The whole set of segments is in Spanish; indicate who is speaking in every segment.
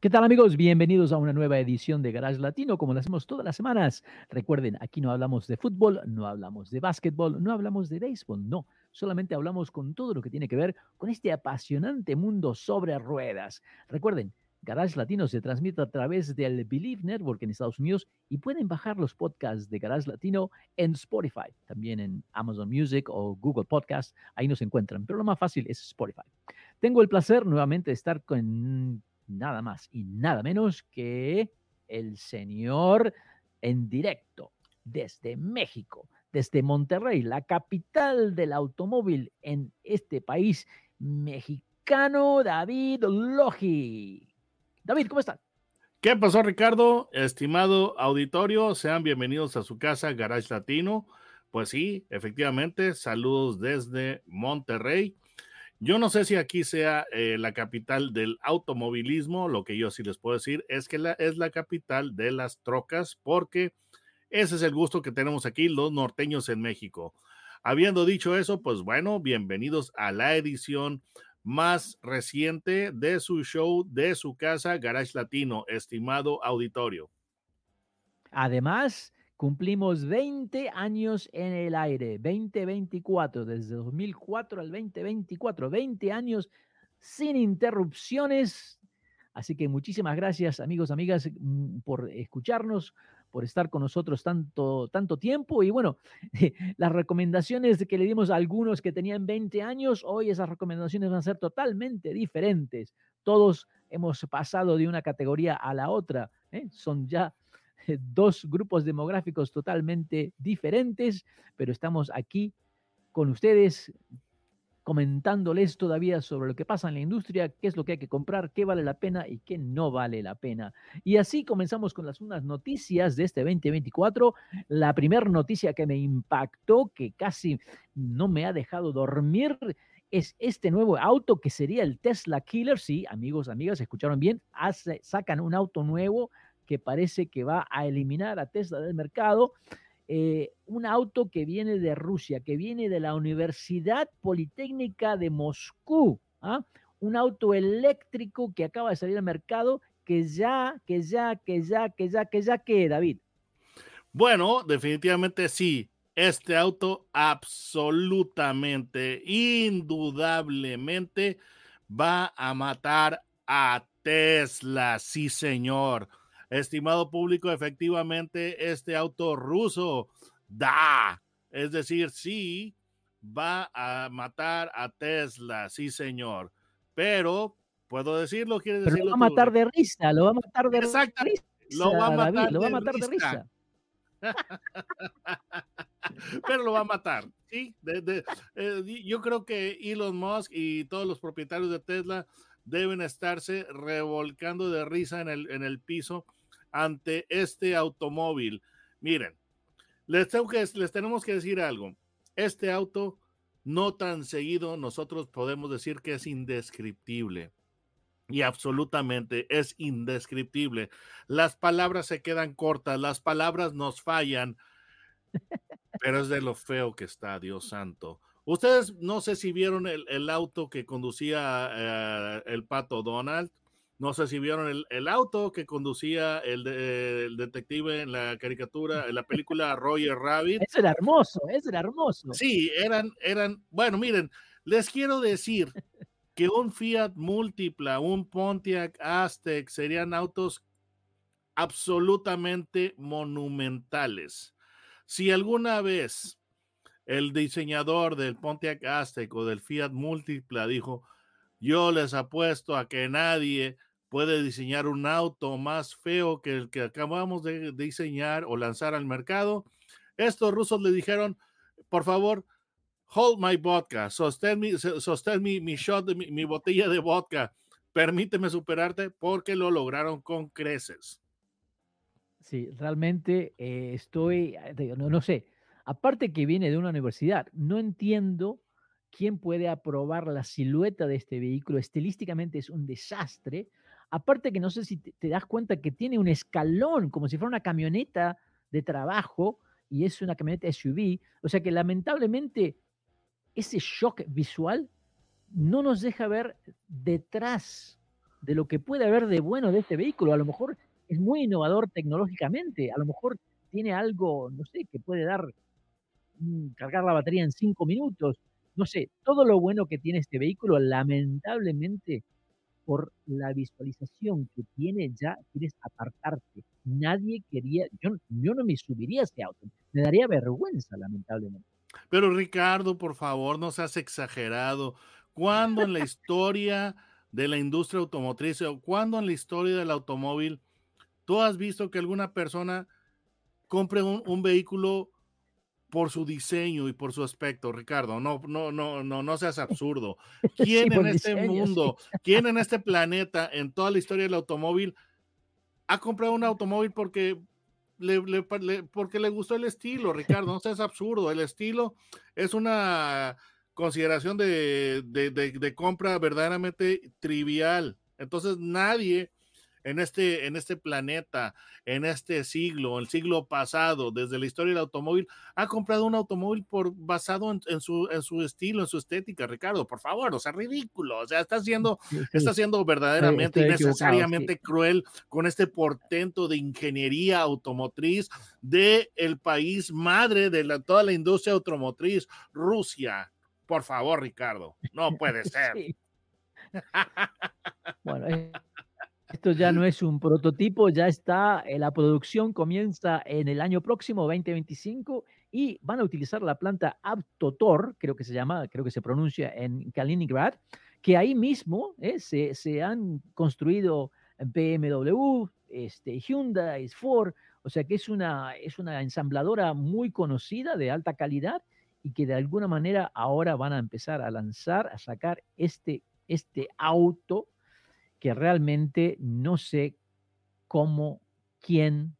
Speaker 1: ¿Qué tal amigos? Bienvenidos a una nueva edición de Garage Latino, como lo hacemos todas las semanas. Recuerden, aquí no hablamos de fútbol, no hablamos de básquetbol, no hablamos de béisbol, no. Solamente hablamos con todo lo que tiene que ver con este apasionante mundo sobre ruedas. Recuerden, Garage Latino se transmite a través del Believe Network en Estados Unidos y pueden bajar los podcasts de Garage Latino en Spotify, también en Amazon Music o Google Podcast. Ahí nos encuentran, pero lo más fácil es Spotify. Tengo el placer nuevamente de estar con nada más y nada menos que el señor en directo desde México, desde Monterrey, la capital del automóvil en este país mexicano, David Logi. David, ¿cómo estás?
Speaker 2: ¿Qué pasó, Ricardo? Estimado auditorio, sean bienvenidos a su casa, Garage Latino. Pues sí, efectivamente, saludos desde Monterrey. Yo no sé si aquí sea eh, la capital del automovilismo, lo que yo sí les puedo decir es que la, es la capital de las trocas, porque ese es el gusto que tenemos aquí los norteños en México. Habiendo dicho eso, pues bueno, bienvenidos a la edición más reciente de su show de su casa Garage Latino, estimado auditorio.
Speaker 1: Además, Cumplimos 20 años en el aire, 2024, desde 2004 al 2024, 20 años sin interrupciones. Así que muchísimas gracias amigos, amigas, mm, por escucharnos, por estar con nosotros tanto, tanto tiempo. Y bueno, las recomendaciones que le dimos a algunos que tenían 20 años, hoy esas recomendaciones van a ser totalmente diferentes. Todos hemos pasado de una categoría a la otra. ¿eh? Son ya dos grupos demográficos totalmente diferentes, pero estamos aquí con ustedes comentándoles todavía sobre lo que pasa en la industria, qué es lo que hay que comprar, qué vale la pena y qué no vale la pena. Y así comenzamos con las unas noticias de este 2024. La primera noticia que me impactó, que casi no me ha dejado dormir, es este nuevo auto que sería el Tesla Killer. Sí, amigos, amigas, escucharon bien, Hace, sacan un auto nuevo que parece que va a eliminar a Tesla del mercado. Eh, un auto que viene de Rusia, que viene de la Universidad Politécnica de Moscú, ¿ah? un auto eléctrico que acaba de salir al mercado, que ya, que ya, que ya, que ya, que ya, que David.
Speaker 2: Bueno, definitivamente sí. Este auto absolutamente, indudablemente va a matar a Tesla, sí señor. Estimado público, efectivamente este auto ruso da, es decir, sí va a matar a Tesla, sí señor, pero puedo decirlo, quiere decirlo.
Speaker 1: Lo va a matar de risa, lo va a matar de risa.
Speaker 2: Lo va a matar, lo va a matar de risa. pero lo va a matar, ¿sí? Eh, yo creo que Elon Musk y todos los propietarios de Tesla deben estarse revolcando de risa en el, en el piso ante este automóvil. Miren, les, tengo que, les tenemos que decir algo. Este auto, no tan seguido, nosotros podemos decir que es indescriptible. Y absolutamente es indescriptible. Las palabras se quedan cortas, las palabras nos fallan, pero es de lo feo que está, Dios santo. Ustedes no sé si vieron el, auto que conducía eh, el pato Donald. No sé si vieron el, auto que conducía el, detective en la caricatura, en la película Roger Rabbit.
Speaker 1: Eso era hermoso, eso era hermoso.
Speaker 2: Sí, eran, eran, bueno, miren, les quiero decir que un Fiat Múltipla, un Pontiac Aztec serían autos absolutamente monumentales. Si alguna vez el diseñador del Pontiac Aztec o del Fiat Múltipla dijo, yo les apuesto a que nadie puede diseñar un auto más feo que el que acabamos de diseñar o lanzar al mercado. Estos rusos le dijeron, por favor, hold my vodka, sostén mi, sostén mi, mi shot, mi, botella de vodka, permíteme superarte porque lo lograron con creces.
Speaker 1: Sí, realmente eh, estoy, eh, no, no sé, aparte que viene de una universidad, no entiendo quién puede aprobar la silueta de este vehículo. Estilísticamente es un desastre. Aparte que no sé si te, das cuenta que tiene un escalón, como si fuera una camioneta de trabajo, y es una camioneta SUV. O sea que lamentablemente ese shock visual no nos deja ver detrás de lo que puede haber de bueno de este vehículo. A lo mejor es muy innovador tecnológicamente, a lo mejor tiene algo, no sé, que puede dar, mm, cargar la batería en cinco minutos, no sé, todo lo bueno que tiene este vehículo, lamentablemente, por la visualización que tiene ya, quieres apartarte. Nadie quería, yo, yo no me subiría a este auto, me daría vergüenza, lamentablemente.
Speaker 2: Pero Ricardo, por favor, no seas exagerado. ¿Cuándo en la historia de la industria automotriz o cuándo en la historia del automóvil tú has visto que alguna persona compre un vehículo por su diseño y por su aspecto, Ricardo. No, no, no, no, no seas absurdo. ¿Quién
Speaker 1: Sí,
Speaker 2: en este
Speaker 1: diseño, sí.
Speaker 2: mundo, quién en este planeta, en toda la historia del automóvil, ha comprado un automóvil porque le, le pa- le- porque le gustó el estilo, Ricardo? No seas absurdo. El estilo es una consideración de, de, de- de compra verdaderamente trivial. Entonces nadie en este, en este planeta, en este siglo, el siglo pasado, desde la historia del automóvil, ha comprado un automóvil por, basado en, en su, en su estilo, en su estética, Ricardo, por favor, o sea, ridículo, o sea, está siendo, está siendo verdaderamente
Speaker 1: equivocado,
Speaker 2: innecesariamente cruel con este portento de ingeniería automotriz de el país madre de la, toda la industria automotriz, Rusia. Por favor, Ricardo, no puede ser.
Speaker 1: Sí. Bueno, eh, esto ya no es un prototipo, ya está, eh, la producción comienza en el año próximo, 2025, y van a utilizar la planta Avtotor, creo que se llama, creo que se pronuncia en Kaliningrad, que ahí mismo eh, se, se han construido BMW, este, Hyundai, Ford, o sea que es una, es una ensambladora muy conocida de alta calidad y que de alguna manera ahora van a empezar a lanzar, a sacar este, este auto que realmente no sé cómo, quién.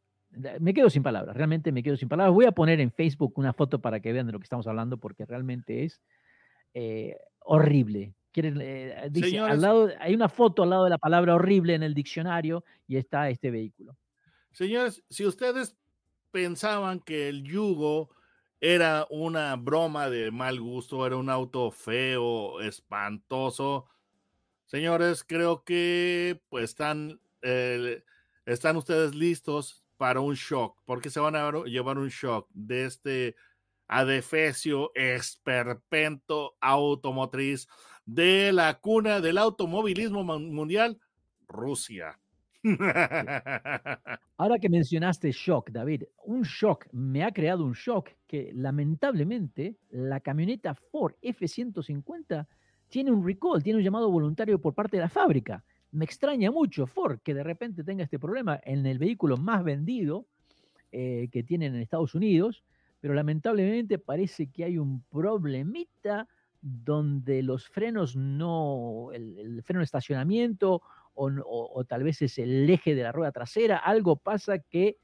Speaker 1: Me quedo sin palabras, realmente me quedo sin palabras. Voy a poner en Facebook una foto para que vean de lo que estamos hablando, porque realmente es eh, horrible. Eh, dice, al lado, hay una foto al lado de la palabra horrible en el diccionario y está este vehículo.
Speaker 2: Señores, si ustedes pensaban que el yugo era una broma de mal gusto, era un auto feo, espantoso, señores, creo que pues están, eh, están ustedes listos para un shock, porque se van a llevar un shock de este adefesio esperpento automotriz de la cuna del automovilismo mun- mundial, Rusia.
Speaker 1: Ahora que mencionaste shock, David, un shock me ha creado un shock que lamentablemente la camioneta Ford F-150 tiene un recall, tiene un llamado voluntario por parte de la fábrica. Me extraña mucho Ford que de repente tenga este problema en el vehículo más vendido eh, que tienen en Estados Unidos, pero lamentablemente parece que hay un problemita donde los frenos no, el, freno de estacionamiento o- o tal vez es el eje de la rueda trasera, algo pasa que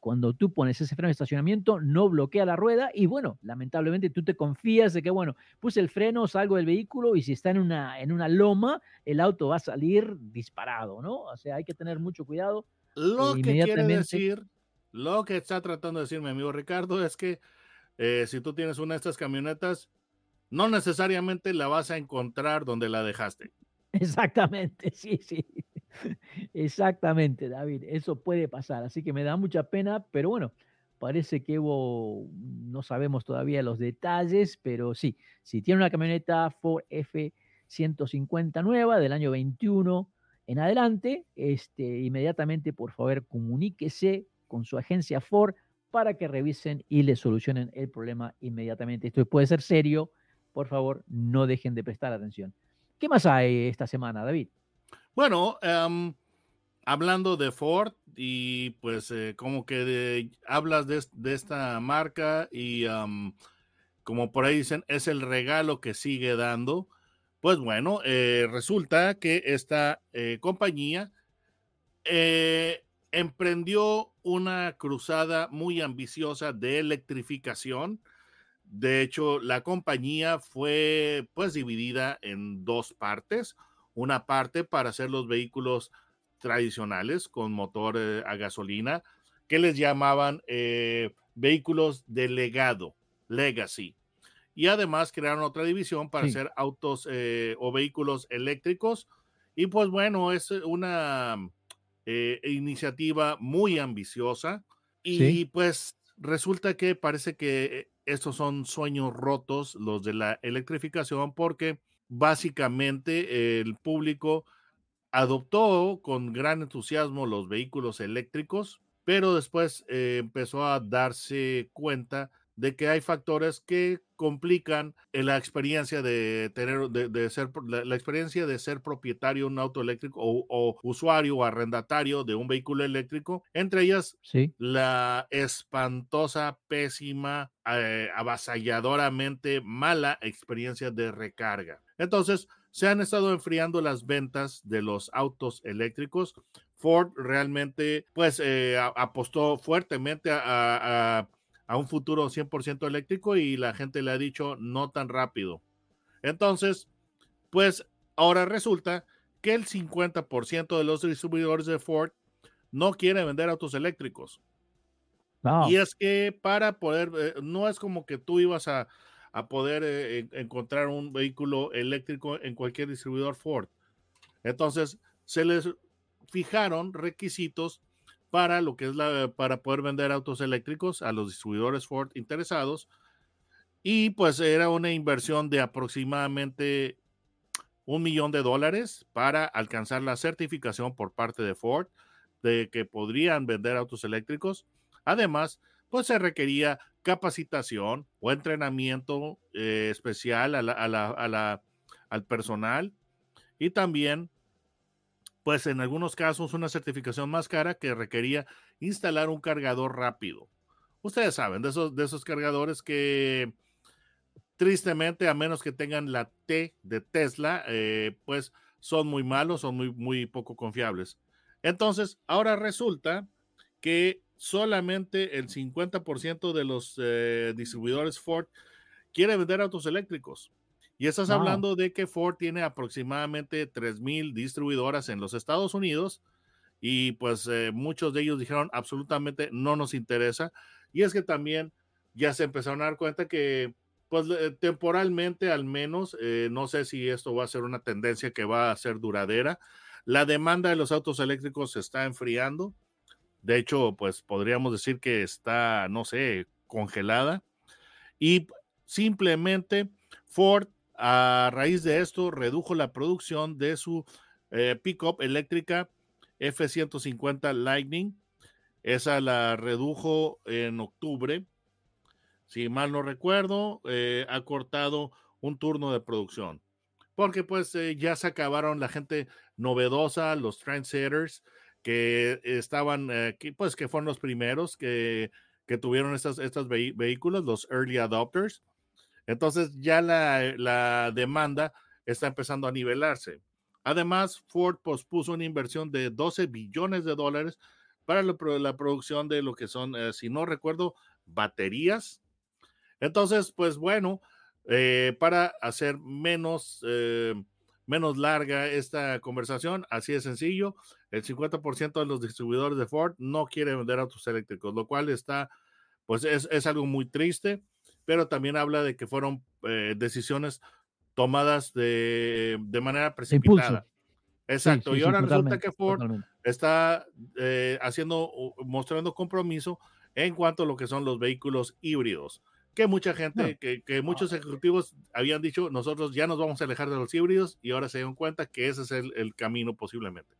Speaker 1: cuando tú pones ese freno de estacionamiento no bloquea la rueda y bueno, lamentablemente tú te confías de que bueno, puse el freno, salgo del vehículo y si está en una, en una loma, el auto va a salir disparado, ¿no? O sea, hay que tener mucho cuidado.
Speaker 2: Lo
Speaker 1: e
Speaker 2: que quiere decir, lo que está tratando de decir mi amigo Ricardo es que eh, si tú tienes una de estas camionetas, no necesariamente la vas a encontrar donde la dejaste.
Speaker 1: Exactamente, sí, sí. Exactamente, David. Eso puede pasar. Así que me da mucha pena, pero bueno, parece que no sabemos todavía los detalles, pero sí, si tiene una camioneta Ford F-150 nueva del año 21 en adelante, este, inmediatamente, por favor, comuníquese con su agencia Ford para que revisen y le solucionen el problema inmediatamente. Esto puede ser serio. Por favor, no dejen de prestar atención. ¿Qué más hay esta semana, David?
Speaker 2: Bueno, em, hablando de Ford y pues eh, como que hablas de, es- de esta marca y am, como por ahí dicen, es el regalo que sigue dando. Pues bueno, eh, resulta que esta eh, compañía emprendió una cruzada muy ambiciosa de electrificación. De hecho, la compañía fue pues dividida en dos partes. Una parte para hacer los vehículos tradicionales con motor eh, a gasolina, que les llamaban eh, vehículos de legado, legacy. Y además crearon otra división para hacer autos eh, o vehículos eléctricos. Y pues bueno, es una iniciativa muy ambiciosa. Y pues resulta que parece que estos son sueños rotos, los de la electrificación, porque básicamente el público adoptó con gran entusiasmo los vehículos eléctricos, pero después eh, empezó a darse cuenta de que hay factores que complican la experiencia de tener, de, ser, la, experiencia de ser propietario de un auto eléctrico o, usuario o arrendatario de un vehículo eléctrico, entre ellas la espantosa, pésima, eh, avasalladoramente mala experiencia de recarga. Entonces, se han estado enfriando las ventas de los autos eléctricos. Ford realmente, pues, eh, apostó fuertemente a a un futuro 100% eléctrico y la gente le ha dicho no tan rápido. Entonces, pues ahora resulta que el 50% de los distribuidores de Ford no quieren vender autos eléctricos. Y es que para poder, eh, no es como que tú ibas a, poder eh, encontrar un vehículo eléctrico en cualquier distribuidor Ford. Entonces, se les fijaron requisitos para lo que es la para poder vender autos eléctricos a los distribuidores Ford interesados y pues era una inversión de aproximadamente un millón de dólares para alcanzar la certificación por parte de Ford de que podrían vender autos eléctricos. Además, pues se requería capacitación o entrenamiento eh, especial al personal y también pues en algunos casos una certificación más cara que requería instalar un cargador rápido. Ustedes saben, de esos, de esos cargadores que tristemente, a menos que tengan la T de Tesla, eh, pues son muy malos, son muy, muy poco confiables. Entonces, ahora resulta que solamente el 50% de los eh, distribuidores Ford quiere vender autos eléctricos. Y estás hablando de que Ford tiene aproximadamente 3.000 distribuidoras en los Estados Unidos y pues eh, muchos de ellos dijeron absolutamente no nos interesa. Y es que también ya se empezaron a dar cuenta que pues temporalmente al menos, eh, no sé si esto va a ser una tendencia que va a ser duradera, la demanda de los autos eléctricos se está enfriando. De hecho, pues podríamos decir que está, no sé, congelada. Y simplemente Ford a raíz de esto, redujo la producción de su eh, pickup eléctrica F-150 Lightning. Esa la redujo en octubre. Si mal no recuerdo, eh, ha cortado un turno de producción. Porque pues eh, ya se acabaron la gente novedosa, los trendsetters, que estaban, pues que fueron los primeros que, tuvieron estos, vehículos, los early adopters. Entonces ya la, demanda está empezando a nivelarse. Además, Ford pospuso una inversión de 12 billones de dólares para la, producción de lo que son, eh, si no recuerdo, baterías. Entonces, pues bueno, eh, para hacer menos, eh, menos larga esta conversación, así de sencillo, el 50% de los distribuidores de Ford no quieren vender autos eléctricos, lo cual está, pues es, es algo muy triste pero también habla de que fueron eh, decisiones tomadas de, manera precipitada. Exacto, y ahora resulta que Ford está eh, haciendo, mostrando compromiso en cuanto a lo que son los vehículos híbridos, que mucha gente, que, que, muchos ejecutivos habían dicho, nosotros ya nos vamos a alejar de los híbridos y ahora se dan cuenta que ese es el, el camino posiblemente.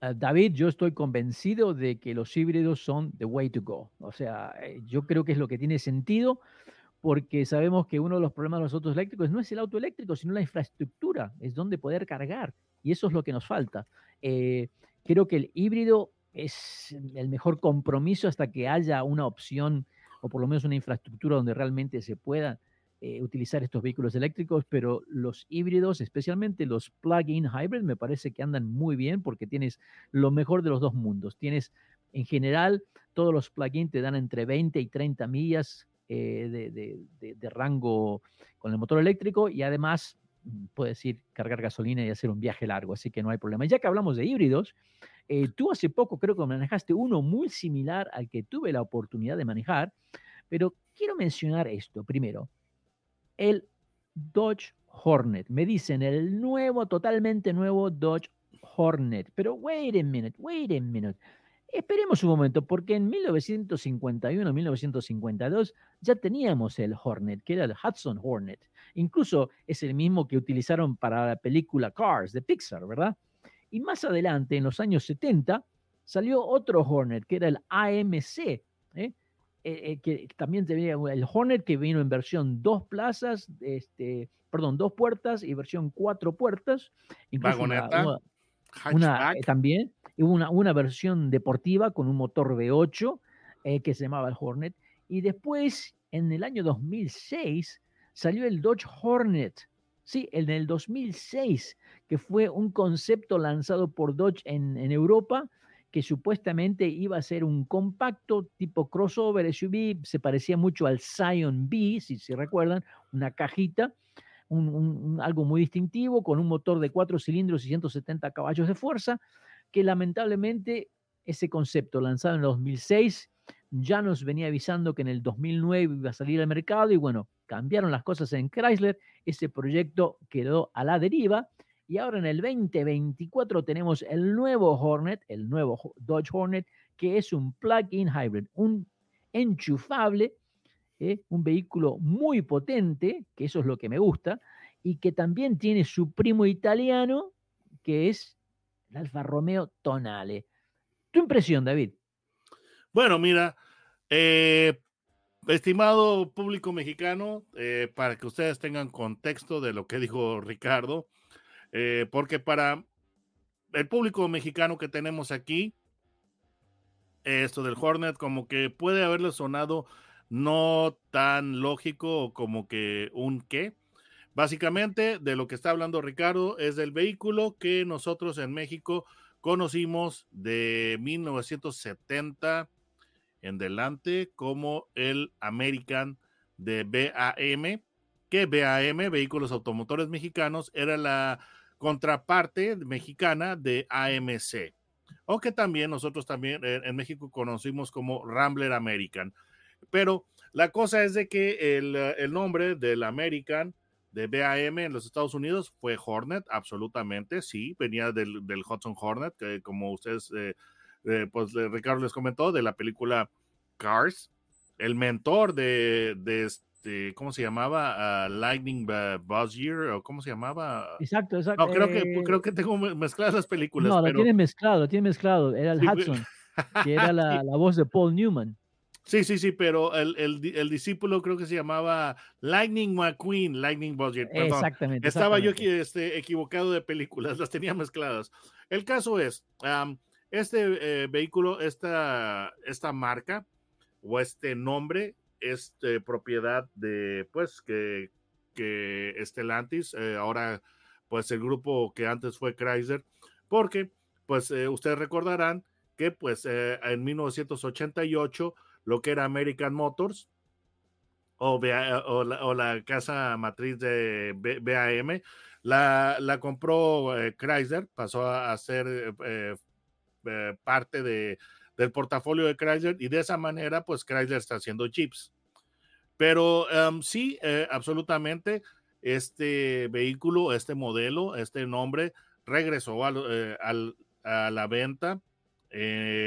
Speaker 1: Ah, David, yo estoy convencido de que los híbridos son the way to go. O sea, eh, yo creo que es lo que tiene sentido porque sabemos que uno de los problemas de los autos eléctricos no es el auto eléctrico, sino la infraestructura, es donde poder cargar, y eso es lo que nos falta. Eh, creo que el híbrido es el mejor compromiso hasta que haya una opción o por lo menos una infraestructura donde realmente se pueda eh, utilizar estos vehículos eléctricos, pero los híbridos, especialmente los plug-in hybrid, me parece que andan muy bien porque tienes lo mejor de los dos mundos. Tienes En general, todos los plugins te dan entre 20 y 30 millas eh, de, rango con el motor eléctrico y además mm, puedes ir cargar gasolina y hacer un viaje largo, así que no hay problema. Ya que hablamos de híbridos, eh, tú hace poco creo que manejaste uno muy similar al que tuve la oportunidad de manejar, pero quiero mencionar esto primero. El Dodge Hornet. Me dicen el nuevo, totalmente nuevo Dodge Hornet. Pero wait a minute, wait a minute. Esperemos un momento, porque en 1951, 1952 ya teníamos el Hornet, que era el Hudson Hornet. Incluso es el mismo que utilizaron para la película Cars de Pixar, ¿verdad? Y más adelante, en los años 70, salió otro Hornet, que era el AMC, ¿eh? Eh, eh, que también tenía el Hornet que vino en versión dos plazas, este, perdón, dos puertas y versión cuatro puertas. Incluso
Speaker 2: Vagoneta,
Speaker 1: una- una, también una, una versión deportiva con un motor V8 eh, que se llamaba el Hornet. Y después, en el año 2006, salió el Dodge Hornet. Sí, en el 2006, que fue un concepto lanzado por Dodge en, Europa, que supuestamente iba a ser un compacto tipo crossover SUV, se parecía mucho al Scion B, si se recuerdan, una cajita, algo muy distintivo, con un motor de cuatro cilindros y 170 caballos de fuerza, que lamentablemente ese concepto lanzado en el 2006 ya nos venía avisando que en el 2009 iba a salir al mercado y bueno, cambiaron las cosas en Chrysler, ese proyecto quedó a la deriva y ahora en el 2024 tenemos el nuevo Hornet, el nuevo Dodge Hornet, que es un plug-in hybrid, un enchufable, ¿eh? un vehículo muy potente, que eso es lo que me gusta, y que también tiene su primo italiano, que es el Alfa Romeo Tonale. Tu impresión, David.
Speaker 2: Bueno, mira, eh, estimado público mexicano, eh, para que ustedes tengan contexto de lo que dijo Ricardo, eh, porque para el público mexicano que tenemos aquí, esto del Hornet como que puede haberle sonado no tan lógico como que un qué. Básicamente de lo que está hablando Ricardo es del vehículo que nosotros en México conocimos de 1970 en delante como el American de BAM, que BAM, Vehículos Automotores Mexicanos, era la contraparte mexicana de AMC, o que también nosotros también en, en México conocimos como Rambler American. Pero la cosa es de que el, el nombre del American de BAM en los Estados Unidos fue Hornet, absolutamente, sí, venía del, del Hudson Hornet, que como ustedes, eh, eh, pues eh, Ricardo les comentó, de la película Cars, el mentor de, de este, ¿cómo se llamaba? Uh, Lightning uh, Buzz o ¿cómo se llamaba?
Speaker 1: Exacto, exacto.
Speaker 2: No, creo que,
Speaker 1: eh,
Speaker 2: creo que tengo mezcladas las películas.
Speaker 1: no, lo
Speaker 2: pero...
Speaker 1: tiene mezclado, lo tiene mezclado. Era el
Speaker 2: Sí.
Speaker 1: Hudson, que era la,
Speaker 2: Sí.
Speaker 1: la voz de Paul Newman.
Speaker 2: Sí, sí, sí, pero el, el, el discípulo creo que se llamaba Lightning McQueen, Lightning Buzzer, perdón.
Speaker 1: Exactamente.
Speaker 2: Estaba yo
Speaker 1: exactamente.
Speaker 2: aquí, este, equivocado de películas, las tenía mezcladas. El caso es, am, este eh, vehículo, esta, esta marca o este nombre es eh, propiedad de, pues, que, que Stellantis, eh, ahora, pues, el grupo que antes fue Chrysler, porque, pues, eh, ustedes recordarán que, pues, eh, en 1988, lo que era American Motors, o, o, la, o la casa matriz de BAM, la, la compró Chrysler, pasó a, a ser eh, parte de, del portafolio de Chrysler y de esa manera, pues Chrysler está haciendo chips. Pero um, sí, eh, absolutamente, este vehículo, este modelo, este nombre regresó al, eh, a la venta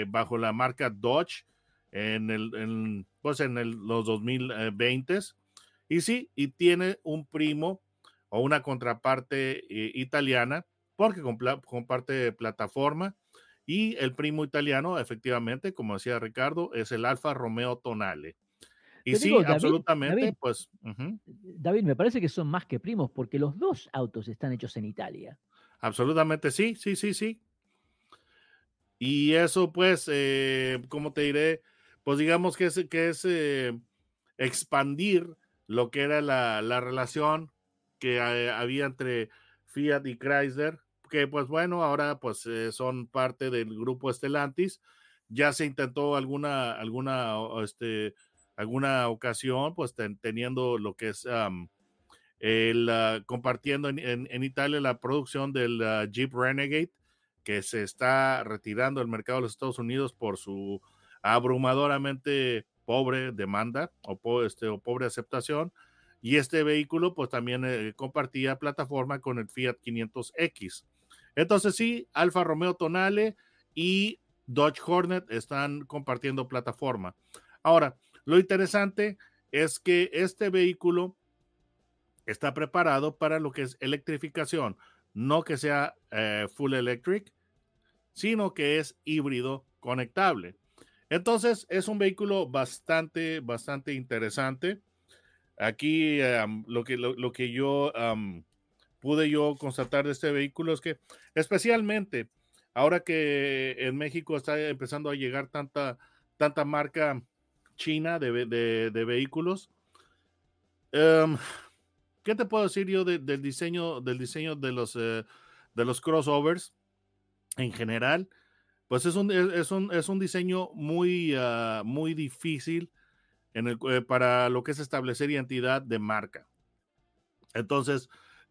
Speaker 2: bajo la marca Dodge en, el, en, pues en el, los 2020 y sí, y tiene un primo o una contraparte italiana porque comparte plataforma y el primo italiano efectivamente, como decía Ricardo, es el Alfa Romeo Tonale. Y
Speaker 1: Te
Speaker 2: sí,
Speaker 1: digo, David,
Speaker 2: absolutamente,
Speaker 1: David.
Speaker 2: pues
Speaker 1: David, me parece que son más que primos porque los dos autos están hechos en Italia.
Speaker 2: absolutamente sí, sí, sí, sí. Y eso, pues, eh, ¿cómo te diré? Pues digamos que es, que es eh, expandir lo que era la, la relación que eh, había entre Fiat y Chrysler, que pues bueno, ahora pues eh, son parte del grupo Stellantis, ya se intentó alguna, alguna, este, alguna ocasión, pues teniendo lo que es el, ah, compartiendo en, Italia la producción del ah, Jeep Renegade, que se está retirando del mercado de los Estados Unidos por su abrumadoramente pobre demanda o, este, o pobre aceptación. Y este vehículo pues también eh, compartía plataforma con el Fiat 500X. Entonces sí, Alfa Romeo Tonale y Dodge Hornet están compartiendo plataforma. Ahora, lo interesante es que este vehículo está preparado para lo que es electrificación, no que sea eh, full electric, sino que es híbrido conectable. Entonces, es un vehículo bastante, bastante interesante. Aquí lo, que, lo, que yo pude yo constatar de este vehículo es que especialmente ahora que en México está empezando a llegar tanta, tanta marca china de, de, vehículos, em, ¿qué te puedo decir yo del diseño, del diseño de los, eh, de los crossovers en general? Pues es un, es un, es un diseño muy, ah, muy difícil en el, eh, para lo que es establecer identidad de marca. Entonces,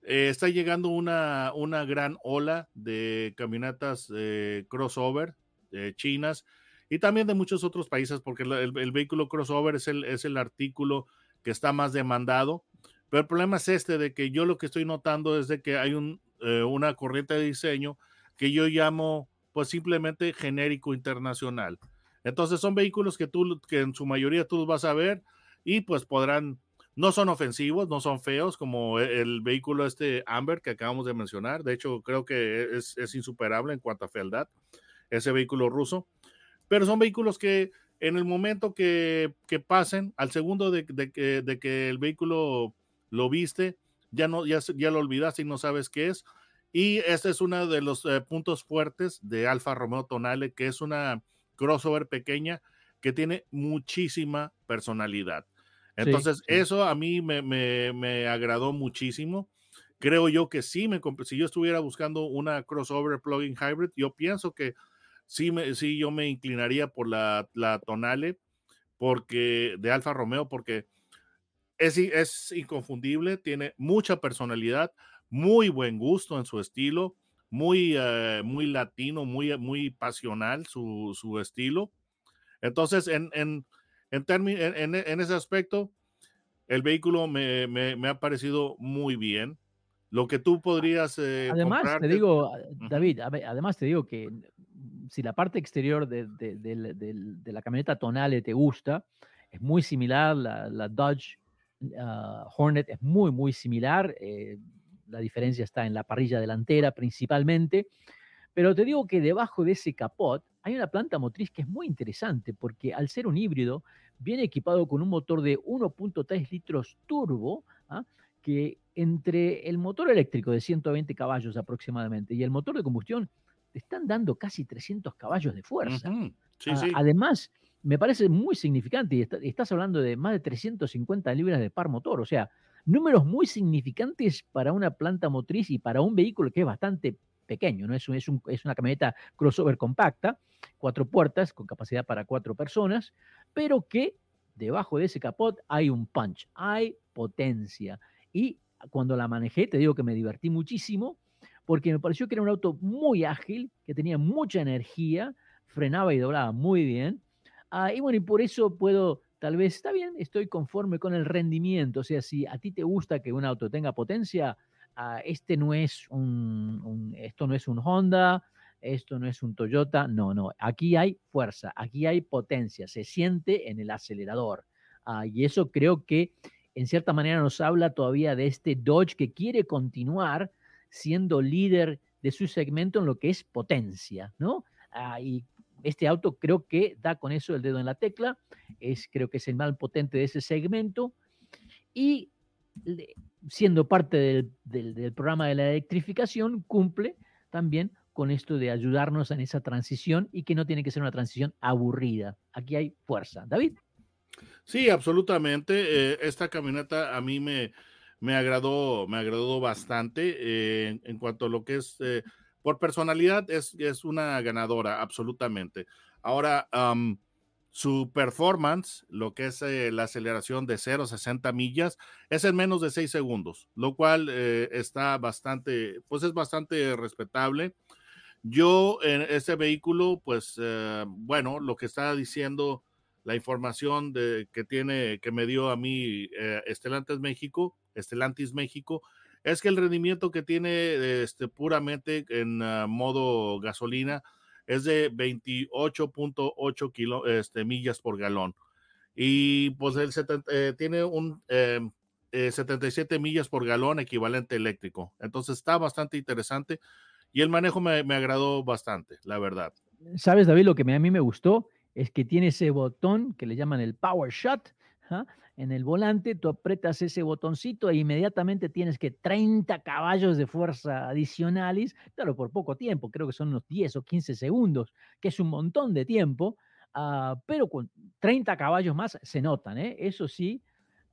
Speaker 2: eh, está llegando una, una gran ola de camionetas eh, crossover chinas y también de muchos otros países, porque el, vehículo crossover es el, es el artículo que está más demandado. Pero el problema es este, de que yo lo que estoy notando es de que hay un, eh, una corriente de diseño que yo llamo pues simplemente genérico internacional. Entonces son vehículos que tú, que en su mayoría tú vas a ver y pues podrán no son ofensivos, no son feos como e, el vehículo este Amber que acabamos de mencionar. De hecho, creo que es, insuperable en cuanto a fealdad, ese vehículo ruso. Pero son vehículos que en el momento que, pasen, al segundo de, que el vehículo lo viste, ya, no, ya lo olvidaste y no sabes qué es. Y este es uno de los eh, puntos fuertes de Alfa Romeo Tonale, que es una crossover pequeña que tiene muchísima personalidad. Entonces, eso a mí me, agradó muchísimo. Creo yo que sí, me, si yo estuviera buscando una crossover plugin hybrid, yo pienso que sí, me, sí yo me inclinaría por la, la Tonale porque, de Alfa Romeo, porque es, es inconfundible, tiene mucha personalidad, muy buen gusto en su estilo, muy, eh, muy latino, muy, muy pasional su, su estilo. Entonces, en, en, en, en, ese aspecto, el vehículo me, me, ha parecido muy bien. Lo que tú podrías...
Speaker 1: Eh, además, te digo, David, además te digo que si la parte exterior de, de, de, la camioneta Tonale te gusta, es muy similar, la, la Dodge ah, Hornet es muy, muy similar. Eh, la diferencia está en la parrilla delantera principalmente. Pero te digo que debajo de ese capot hay una planta motriz que es muy interesante porque al ser un híbrido viene equipado con un motor de 1.3 litros turbo, ¿ah? que entre el motor eléctrico de 120 caballos aproximadamente y el motor de combustión te están dando casi 300 caballos de fuerza. Además, me parece muy significante y estás hablando de más de 350 libras de par motor, o sea, números muy significantes para una planta motriz y para un vehículo que es bastante pequeño, ¿no? Es, es, es una camioneta crossover compacta, cuatro puertas con capacidad para cuatro personas, pero que debajo de ese capot hay un punch, hay potencia. Y cuando la manejé, te digo que me divertí muchísimo, porque me pareció que era un auto muy ágil, que tenía mucha energía, frenaba y doblaba muy bien. Ah, y bueno, y por eso puedo tal vez está bien, estoy conforme con el rendimiento. O sea, si a ti te gusta que un auto tenga potencia, ah, este no es un, esto no es un Honda, esto no es un Toyota, no, no, aquí hay fuerza, aquí hay potencia, se siente en el acelerador. Ah, y eso creo que en cierta manera nos habla todavía de este Dodge que quiere continuar siendo líder de su segmento en lo que es potencia, ¿no? Ah, y este auto creo que da con eso el dedo en la tecla, es, creo que es el más potente de ese segmento y siendo parte del, programa de la electrificación, cumple también con esto de ayudarnos en esa transición y que no tiene que ser una transición aburrida. Aquí hay fuerza. David.
Speaker 2: Sí, absolutamente. Eh, esta camioneta a mí me, me agradó, me agradó bastante eh, en, cuanto a lo que es, eh, por personalidad, es, es una ganadora, absolutamente. Ahora, su performance, lo que es eh, la aceleración de 0 a 60 millas, es en menos de 6 segundos, lo cual eh, está bastante, pues es bastante respetable. Yo en este vehículo, pues eh, bueno, lo que está diciendo la información que tiene, que me dio a mí Estelantis México, Estelantis México, es que el rendimiento que tiene este, puramente en ah, modo gasolina es de 28.8 este, millas por galón. Y pues el eh, tiene un 77 em, eh, millas por galón equivalente eléctrico. Entonces está bastante interesante y el manejo me, me agradó bastante, la verdad.
Speaker 1: ¿Sabes, David? Lo que a mí me gustó es que tiene ese botón que le llaman el Power Shot. ¿ah? En el volante, tú apretas ese botoncito e inmediatamente tienes que 30 caballos de fuerza adicionales, claro, por poco tiempo, creo que son unos 10 o 15 segundos, que es un montón de tiempo, ah, pero con 30 caballos más se notan, ¿eh? eso sí,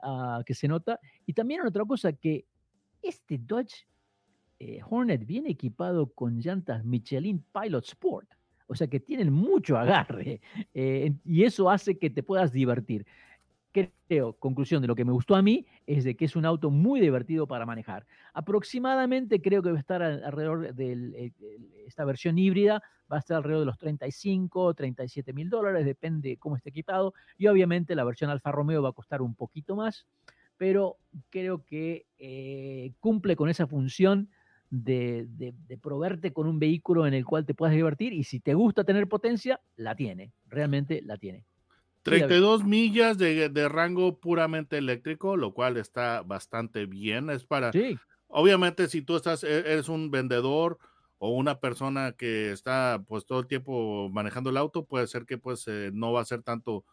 Speaker 1: ah, que se nota. Y también otra cosa que este Dodge eh, Hornet viene equipado con llantas Michelin Pilot Sport. O sea que tienen mucho agarre eh, y eso hace que te puedas divertir creo, conclusión de lo que me gustó a mí, es de que es un auto muy divertido para manejar. Aproximadamente creo que va a estar alrededor de eh, esta versión híbrida, va a estar alrededor de los 35, 37 mil dólares, depende cómo esté equipado. Y obviamente la versión Alfa Romeo va a costar un poquito más, pero creo que eh, cumple con esa función de, de, de, proveerte con un vehículo en el cual te puedas divertir y si te gusta tener potencia, la tiene, realmente la tiene.
Speaker 2: 32 millas de, de, rango puramente eléctrico, lo cual está bastante bien. Es para. Sí. Obviamente, si tú estás, e, eres un vendedor o una persona que está pues todo el tiempo manejando el auto, puede ser que pues eh, no va a ser tanto,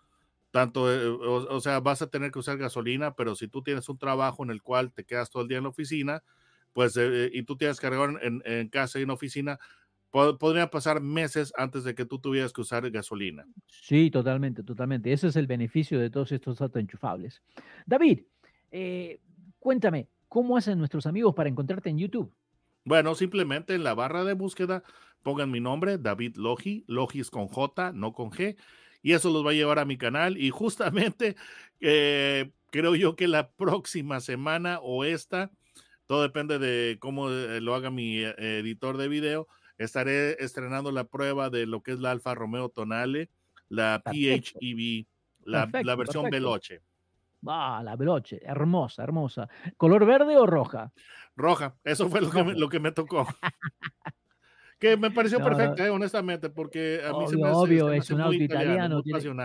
Speaker 2: tanto, eh, o, sea, vas a tener que usar gasolina, pero si tú tienes un trabajo en el cual te quedas todo el día en la oficina, pues, eh, y tú tienes cargador en, en casa y en oficina, podría pasar meses antes de que tú tuvieras que usar gasolina.
Speaker 1: Sí, totalmente, totalmente. Ese es el beneficio de todos estos autoenchufables. David, eh, cuéntame, ¿cómo hacen nuestros amigos para encontrarte en YouTube?
Speaker 2: Bueno, simplemente en la barra de búsqueda pongan mi nombre, David Logi, Logi es con J, no con G, y eso los va a llevar a mi canal. Y justamente eh, creo yo que la próxima semana o esta, todo depende de cómo eh, lo haga mi editor de video, estaré estrenando la prueba de lo que es la Alfa Romeo Tonale, la PHEV, la, la versión Veloce.
Speaker 1: Ah, la Veloce, hermosa, hermosa. ¿Color verde o roja?
Speaker 2: Roja, eso fue lo que lo que me tocó. que me pareció perfecta, eh, honestamente, porque a mí
Speaker 1: obvio, se me hace, obvio, es un auto italiano,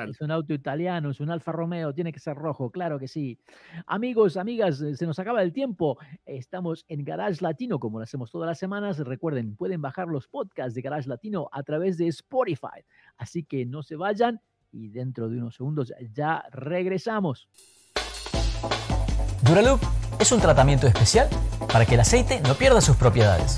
Speaker 1: es un auto italiano, es un Alfa Romeo, tiene que ser rojo, claro que sí. Amigos, amigas, se nos acaba el tiempo. Estamos en Garage Latino, como lo hacemos todas las semanas. Recuerden, pueden bajar los podcasts de Garage Latino a través de Spotify. Así que no se vayan y dentro de unos segundos ya regresamos.
Speaker 3: Duraloop es un tratamiento especial para que el aceite no pierda sus propiedades.